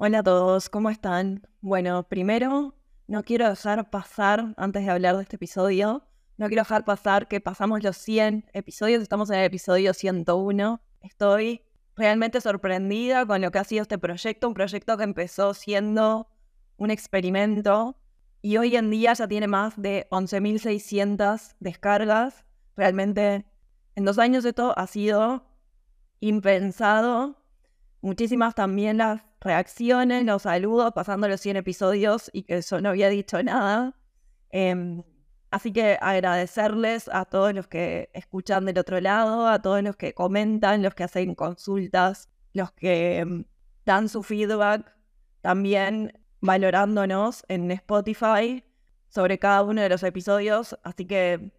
Hola a todos, ¿cómo están? Bueno, primero no quiero dejar pasar, antes de hablar de este episodio, no quiero dejar pasar que pasamos los 100 episodios, estamos en el episodio 101. Estoy realmente sorprendida con lo que ha sido este proyecto, un proyecto que empezó siendo un experimento y hoy en día ya tiene más de 11.600 descargas. Realmente en dos años esto ha sido impensado. Muchísimas también las reacciones, los saludos, pasando los 100 episodios y que yo no había dicho nada. Em, así que agradecerles a todos los que escuchan del otro lado, a todos los que comentan, los que hacen consultas, los que em, dan su feedback, también valorándonos en Spotify sobre cada uno de los episodios. Así que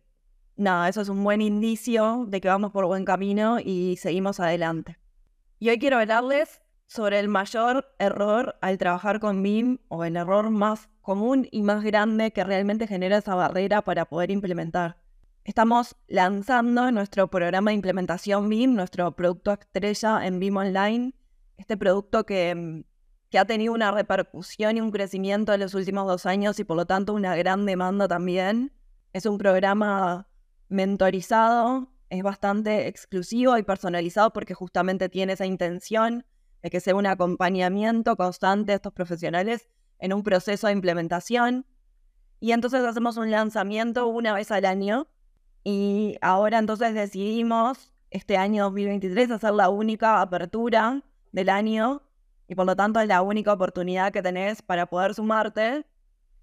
nada, eso es un buen indicio de que vamos por buen camino y seguimos adelante. Y hoy quiero hablarles sobre el mayor error al trabajar con BIM o el error más común y más grande que realmente genera esa barrera para poder implementar. Estamos lanzando nuestro programa de implementación BIM, nuestro producto estrella en BIM Online, este producto que, que ha tenido una repercusión y un crecimiento en los últimos dos años y por lo tanto una gran demanda también. Es un programa mentorizado, es bastante exclusivo y personalizado porque justamente tiene esa intención de que sea un acompañamiento constante de estos profesionales en un proceso de implementación. Y entonces hacemos un lanzamiento una vez al año. Y ahora entonces decidimos este año 2023 hacer la única apertura del año. Y por lo tanto es la única oportunidad que tenés para poder sumarte.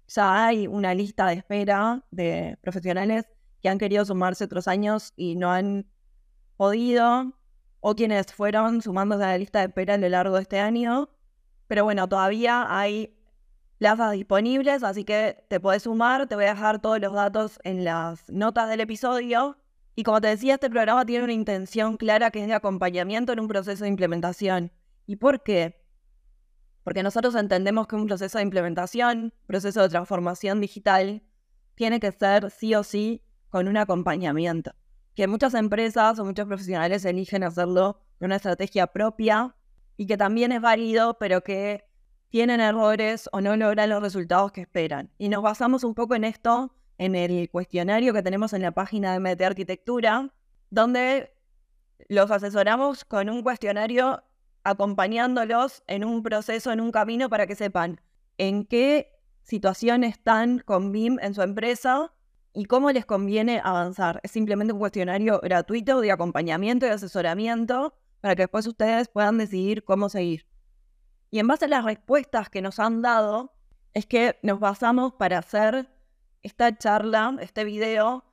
Ya hay una lista de espera de profesionales que han querido sumarse otros años y no han podido o quienes fueron sumándose a la lista de espera a lo largo de este año. Pero bueno, todavía hay plazas disponibles, así que te puedes sumar. Te voy a dejar todos los datos en las notas del episodio. Y como te decía, este programa tiene una intención clara que es de acompañamiento en un proceso de implementación. ¿Y por qué? Porque nosotros entendemos que un proceso de implementación, proceso de transformación digital, tiene que ser sí o sí con un acompañamiento que muchas empresas o muchos profesionales eligen hacerlo de una estrategia propia y que también es válido, pero que tienen errores o no logran los resultados que esperan. Y nos basamos un poco en esto, en el cuestionario que tenemos en la página de MT Arquitectura, donde los asesoramos con un cuestionario acompañándolos en un proceso, en un camino para que sepan en qué situación están con BIM en su empresa y cómo les conviene avanzar. Es simplemente un cuestionario gratuito de acompañamiento y asesoramiento para que después ustedes puedan decidir cómo seguir. Y en base a las respuestas que nos han dado, es que nos basamos para hacer esta charla, este video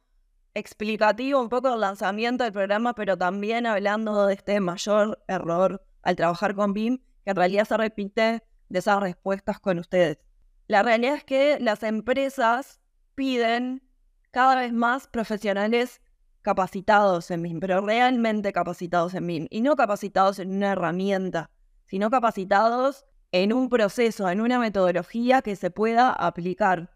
explicativo un poco del lanzamiento del programa, pero también hablando de este mayor error al trabajar con BIM, que en realidad se repite de esas respuestas con ustedes. La realidad es que las empresas piden cada vez más profesionales capacitados en BIM, pero realmente capacitados en BIM, y no capacitados en una herramienta, sino capacitados en un proceso, en una metodología que se pueda aplicar.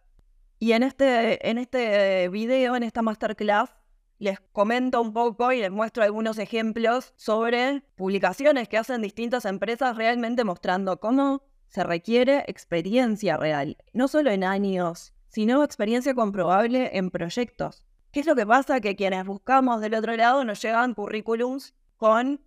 Y en este, en este video, en esta masterclass, les comento un poco y les muestro algunos ejemplos sobre publicaciones que hacen distintas empresas realmente mostrando cómo se requiere experiencia real, no solo en años sino experiencia comprobable en proyectos. ¿Qué es lo que pasa? Que quienes buscamos del otro lado nos llegan currículums con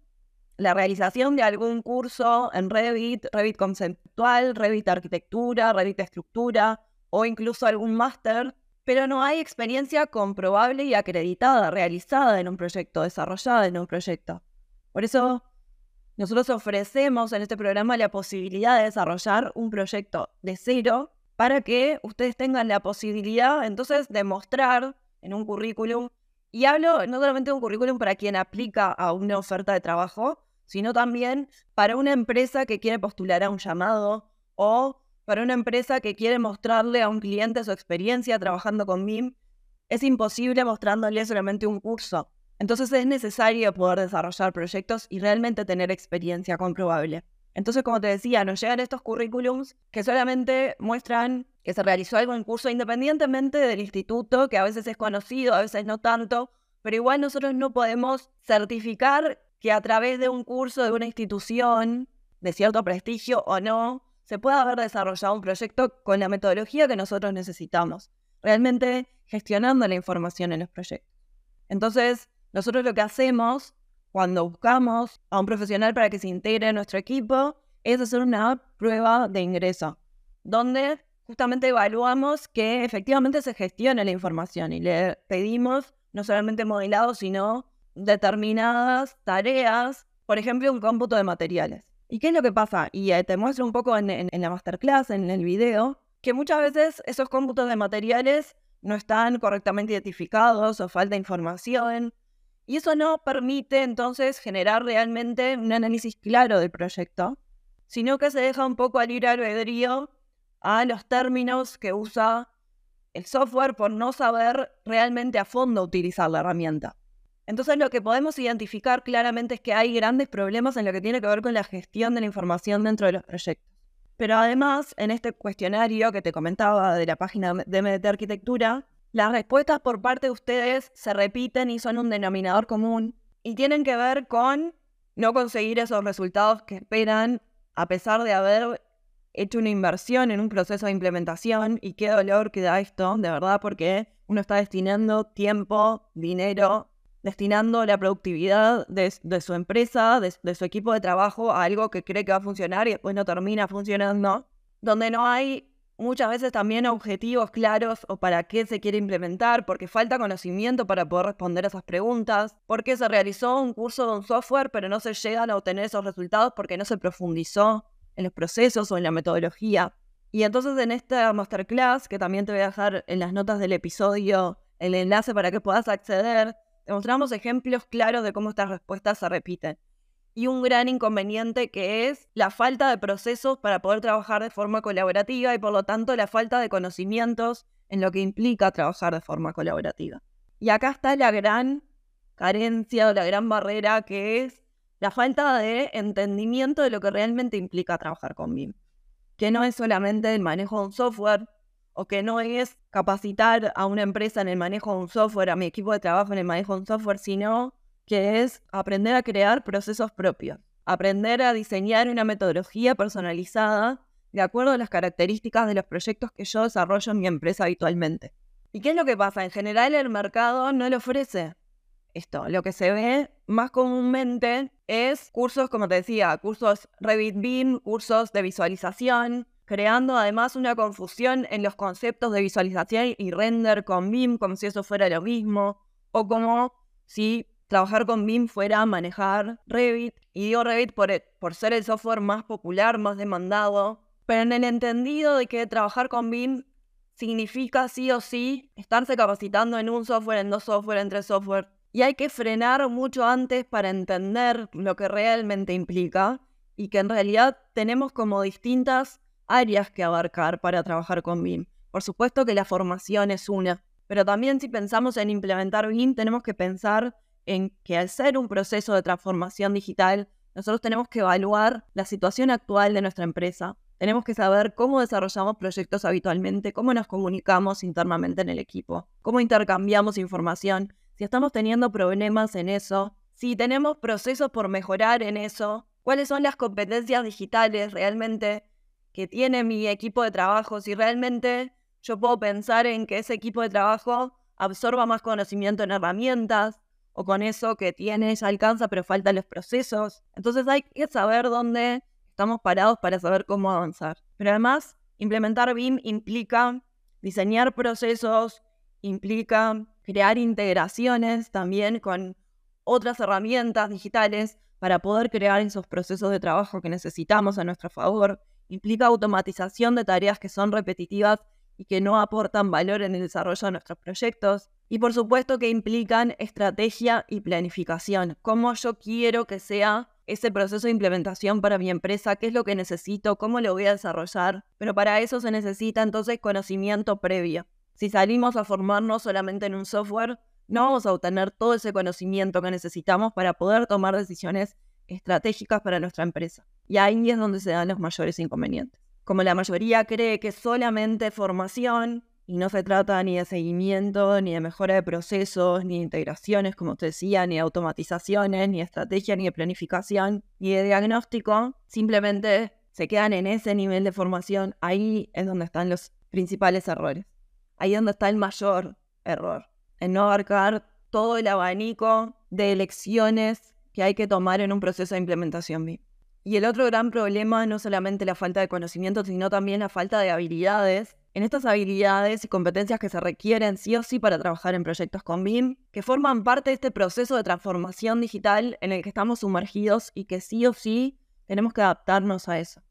la realización de algún curso en Revit, Revit conceptual, Revit arquitectura, Revit estructura o incluso algún máster, pero no hay experiencia comprobable y acreditada, realizada en un proyecto, desarrollada en un proyecto. Por eso nosotros ofrecemos en este programa la posibilidad de desarrollar un proyecto de cero para que ustedes tengan la posibilidad entonces de mostrar en un currículum Y hablo no solamente de un currículum para quien aplica a una oferta de trabajo, sino también para una empresa que quiere postular a un llamado o para una empresa que quiere mostrarle a un cliente su experiencia trabajando con BIM. Es imposible mostrándole solamente un curso. Entonces es necesario poder desarrollar proyectos y realmente tener experiencia comprobable. Entonces, como te decía, nos llegan estos currículums que solamente muestran que se realizó algo en curso independientemente del instituto, que a veces es conocido, a veces no tanto, pero igual nosotros no podemos certificar que a través de un curso de una institución de cierto prestigio o no, se pueda haber desarrollado un proyecto con la metodología que nosotros necesitamos, realmente gestionando la información en los proyectos. Entonces, nosotros lo que hacemos cuando buscamos a un profesional para que se integre en nuestro equipo es hacer una prueba de ingreso, donde justamente evaluamos que efectivamente se gestione la información y le pedimos no solamente modelado, sino determinadas tareas, por ejemplo, un cómputo de materiales. ¿Y qué es lo que pasa? Y eh, te muestro un poco en, la masterclass, en el video, que muchas veces esos cómputos de materiales no están correctamente identificados o falta información. Y eso no permite entonces generar realmente un análisis claro del proyecto, sino que se deja un poco al libre albedrío a los términos que usa el software por no saber realmente a fondo utilizar la herramienta. Entonces lo que podemos identificar claramente es que hay grandes problemas en lo que tiene que ver con la gestión de la información dentro de los proyectos. Pero además, en este cuestionario que te comentaba de la página de MDT Arquitectura, las respuestas por parte de ustedes se repiten y son un denominador común y tienen que ver con no conseguir esos resultados que esperan a pesar de haber hecho una inversión en un proceso de implementación y qué dolor que da esto, de verdad, porque uno está destinando tiempo, dinero, destinando la productividad de, su empresa, de, su equipo de trabajo a algo que cree que va a funcionar y después no termina funcionando, donde no hay muchas veces también objetivos claros o para qué se quiere implementar, porque falta conocimiento para poder responder esas preguntas, porque se realizó un curso de un software pero no se llegan a obtener esos resultados porque no se profundizó en los procesos o en la metodología. Y entonces en esta masterclass, que también te voy a dejar en las notas del episodio el enlace para que puedas acceder, te mostramos ejemplos claros de cómo estas respuestas se repiten. Y un gran inconveniente que es la falta de procesos para poder trabajar de forma colaborativa y por lo tanto la falta de conocimientos en lo que implica trabajar de forma colaborativa. Y acá está la gran carencia o la gran barrera que es la falta de entendimiento de lo que realmente implica trabajar con BIM. Que no es solamente el manejo de un software, o que no es capacitar a una empresa en el manejo de un software, a mi equipo de trabajo en el manejo de un software, sino que es aprender a crear procesos propios, aprender a diseñar una metodología personalizada de acuerdo a las características de los proyectos que yo desarrollo en mi empresa habitualmente. ¿Y qué es lo que pasa? En general el mercado no lo ofrece esto. Lo que se ve más comúnmente es cursos, como te decía, cursos Revit BIM, cursos de visualización, creando además una confusión en los conceptos de visualización y render con BIM, como si eso fuera lo mismo, o como si trabajar con BIM fuera manejar Revit. Y digo Revit por, por ser el software más popular, más demandado, pero en el entendido de que trabajar con BIM significa sí o sí estarse capacitando en un software, en dos software, en tres software, y hay que frenar mucho antes para entender lo que realmente implica y que en realidad tenemos como distintas áreas que abarcar para trabajar con BIM. Por supuesto que la formación es una, pero también si pensamos en implementar BIM tenemos que pensar en que al ser un proceso de transformación digital, nosotros tenemos que evaluar la situación actual de nuestra empresa. Tenemos que saber cómo desarrollamos proyectos habitualmente, cómo nos comunicamos internamente en el equipo, cómo intercambiamos información, si estamos teniendo problemas en eso, si tenemos procesos por mejorar en eso, cuáles son las competencias digitales realmente que tiene mi equipo de trabajo, si realmente yo puedo pensar en que ese equipo de trabajo absorba más conocimiento en herramientas o con eso que tiene ya alcanza pero faltan los procesos. Entonces hay que saber dónde estamos parados para saber cómo avanzar. Pero además, implementar BIM implica diseñar procesos, implica crear integraciones también con otras herramientas digitales para poder crear esos procesos de trabajo que necesitamos a nuestro favor. Implica automatización de tareas que son repetitivas y que no aportan valor en el desarrollo de nuestros proyectos. Y por supuesto que implican estrategia y planificación. Cómo yo quiero que sea ese proceso de implementación para mi empresa, qué es lo que necesito, cómo lo voy a desarrollar. Pero para eso se necesita entonces conocimiento previo. Si salimos a formarnos solamente en un software, no vamos a obtener todo ese conocimiento que necesitamos para poder tomar decisiones estratégicas para nuestra empresa. Y ahí es donde se dan los mayores inconvenientes. Como la mayoría cree que solamente formación y no se trata ni de seguimiento, ni de mejora de procesos, ni de integraciones, como te decía, ni de automatizaciones, ni de estrategia, ni de planificación, ni de diagnóstico. Simplemente se quedan en ese nivel de formación. Ahí es donde están los principales errores. Ahí es donde está el mayor error. En no abarcar todo el abanico de elecciones que hay que tomar en un proceso de implementación BIM. Y el otro gran problema no solamente la falta de conocimiento, sino también la falta de habilidades en estas habilidades y competencias que se requieren sí o sí para trabajar en proyectos con BIM, que forman parte de este proceso de transformación digital en el que estamos sumergidos y que sí o sí tenemos que adaptarnos a eso.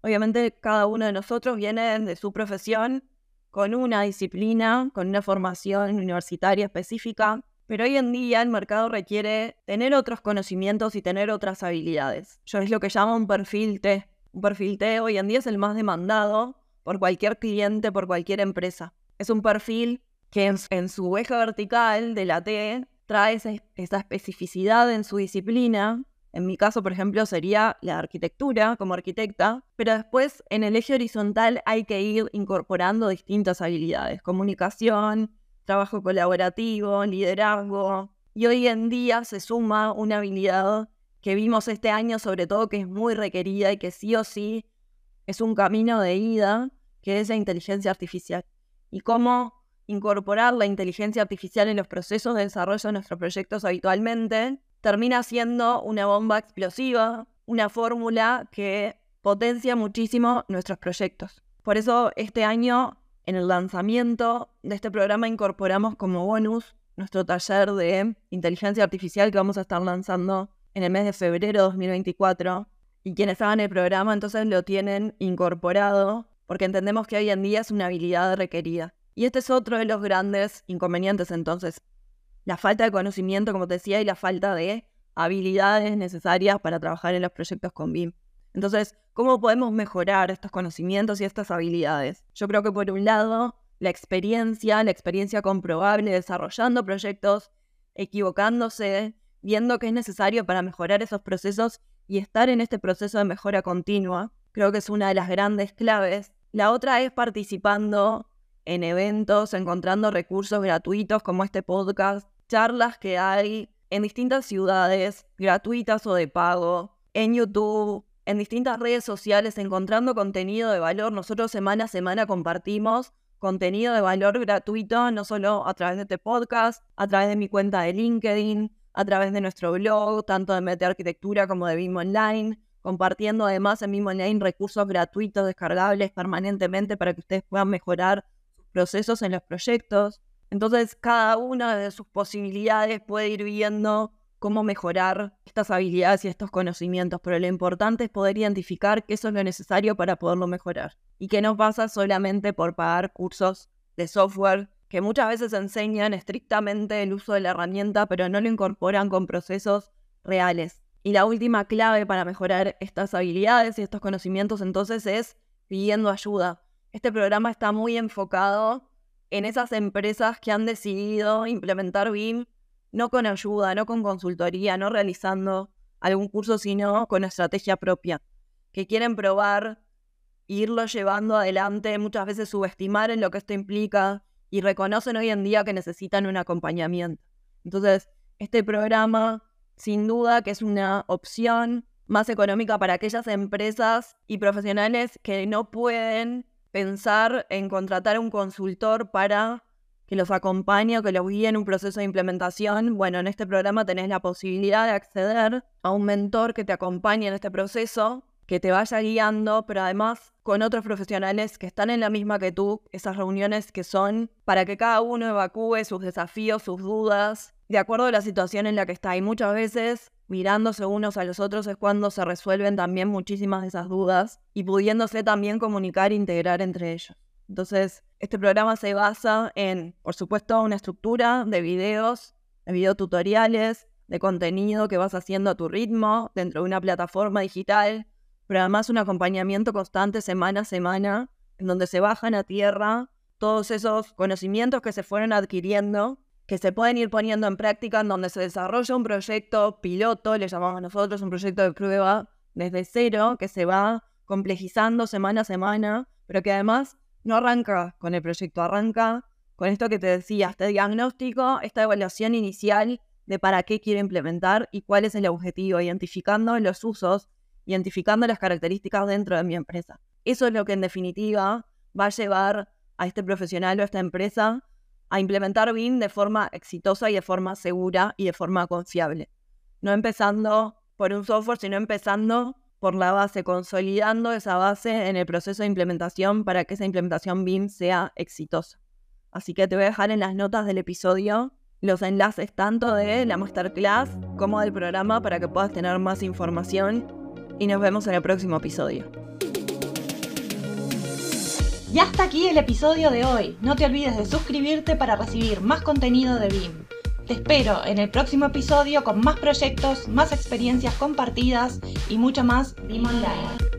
Obviamente cada uno de nosotros viene de su profesión con una disciplina, con una formación universitaria específica, pero hoy en día el mercado requiere tener otros conocimientos y tener otras habilidades. Yo es lo que llamo un perfil T. Un perfil T hoy en día es el más demandado por cualquier cliente, por cualquier empresa. Es un perfil que en, su eje vertical de la T trae esa, especificidad en su disciplina. En mi caso, por ejemplo, sería la arquitectura como arquitecta, pero después en el eje horizontal hay que ir incorporando distintas habilidades, comunicación, trabajo colaborativo, liderazgo. Y hoy en día se suma una habilidad que vimos este año sobre todo que es muy requerida y que sí o sí es un camino de ida que es la inteligencia artificial y cómo incorporar la inteligencia artificial en los procesos de desarrollo de nuestros proyectos habitualmente termina siendo una bomba explosiva, una fórmula que potencia muchísimo nuestros proyectos. Por eso este año en el lanzamiento de este programa incorporamos como bonus nuestro taller de inteligencia artificial que vamos a estar lanzando en el mes de febrero de 2024 y quienes hagan el programa entonces lo tienen incorporado porque entendemos que hoy en día es una habilidad requerida. Y este es otro de los grandes inconvenientes entonces, la falta de conocimiento, como te decía, y la falta de habilidades necesarias para trabajar en los proyectos con BIM. Entonces, ¿cómo podemos mejorar estos conocimientos y estas habilidades? Yo creo que por un lado, la experiencia, la experiencia comprobable desarrollando proyectos, equivocándose, viendo qué es necesario para mejorar esos procesos y estar en este proceso de mejora continua, creo que es una de las grandes claves. La otra es participando en eventos, encontrando recursos gratuitos como este podcast, charlas que hay en distintas ciudades, gratuitas o de pago, en YouTube, en distintas redes sociales, encontrando contenido de valor. Nosotros semana a semana compartimos contenido de valor gratuito, no solo a través de este podcast, a través de mi cuenta de LinkedIn, a través de nuestro blog, tanto de Mete Arquitectura como de BIM Online, compartiendo además en BIM Online recursos gratuitos descargables permanentemente para que ustedes puedan mejorar sus procesos en los proyectos. Entonces, cada una de sus posibilidades puede ir viendo cómo mejorar estas habilidades y estos conocimientos, pero lo importante es poder identificar qué es lo necesario para poderlo mejorar y que no pasa solamente por pagar cursos de software que muchas veces enseñan estrictamente el uso de la herramienta, pero no lo incorporan con procesos reales. Y la última clave para mejorar estas habilidades y estos conocimientos entonces es pidiendo ayuda. Este programa está muy enfocado en esas empresas que han decidido implementar BIM no con ayuda, no con consultoría, no realizando algún curso, sino con estrategia propia, que quieren probar, irlo llevando adelante, muchas veces subestimar lo que esto implica, y reconocen hoy en día que necesitan un acompañamiento. Entonces, este programa, sin duda que es una opción más económica para aquellas empresas y profesionales que no pueden pensar en contratar un consultor para que los acompañe o que los guíe en un proceso de implementación. Bueno, en este programa tenés la posibilidad de acceder a un mentor que te acompañe en este proceso que te vaya guiando, pero además con otros profesionales que están en la misma que tú, esas reuniones que son para que cada uno evacúe sus desafíos, sus dudas, de acuerdo a la situación en la que está. Y muchas veces mirándose unos a los otros es cuando se resuelven también muchísimas de esas dudas y pudiéndose también comunicar e integrar entre ellos. Entonces, este programa se basa en, por supuesto, una estructura de videos, de videotutoriales, de contenido que vas haciendo a tu ritmo dentro de una plataforma digital, pero además un acompañamiento constante semana a semana, en donde se bajan a tierra todos esos conocimientos que se fueron adquiriendo, que se pueden ir poniendo en práctica, en donde se desarrolla un proyecto piloto, le llamamos nosotros un proyecto de prueba desde cero, que se va complejizando semana a semana, pero que además no arranca con el proyecto, arranca con esto que te decía, este diagnóstico, esta evaluación inicial de para qué quiere implementar y cuál es el objetivo, identificando los usos, identificando las características dentro de mi empresa. Eso es lo que en definitiva va a llevar a este profesional o a esta empresa a implementar BIM de forma exitosa y de forma segura y de forma confiable. No empezando por un software, sino empezando por la base, consolidando esa base en el proceso de implementación para que esa implementación BIM sea exitosa. Así que te voy a dejar en las notas del episodio los enlaces tanto de la masterclass como del programa para que puedas tener más información y nos vemos en el próximo episodio. Y hasta aquí el episodio de hoy. No te olvides de suscribirte para recibir más contenido de BIM. Te espero en el próximo episodio con más proyectos, más experiencias compartidas y mucho más BIM Online.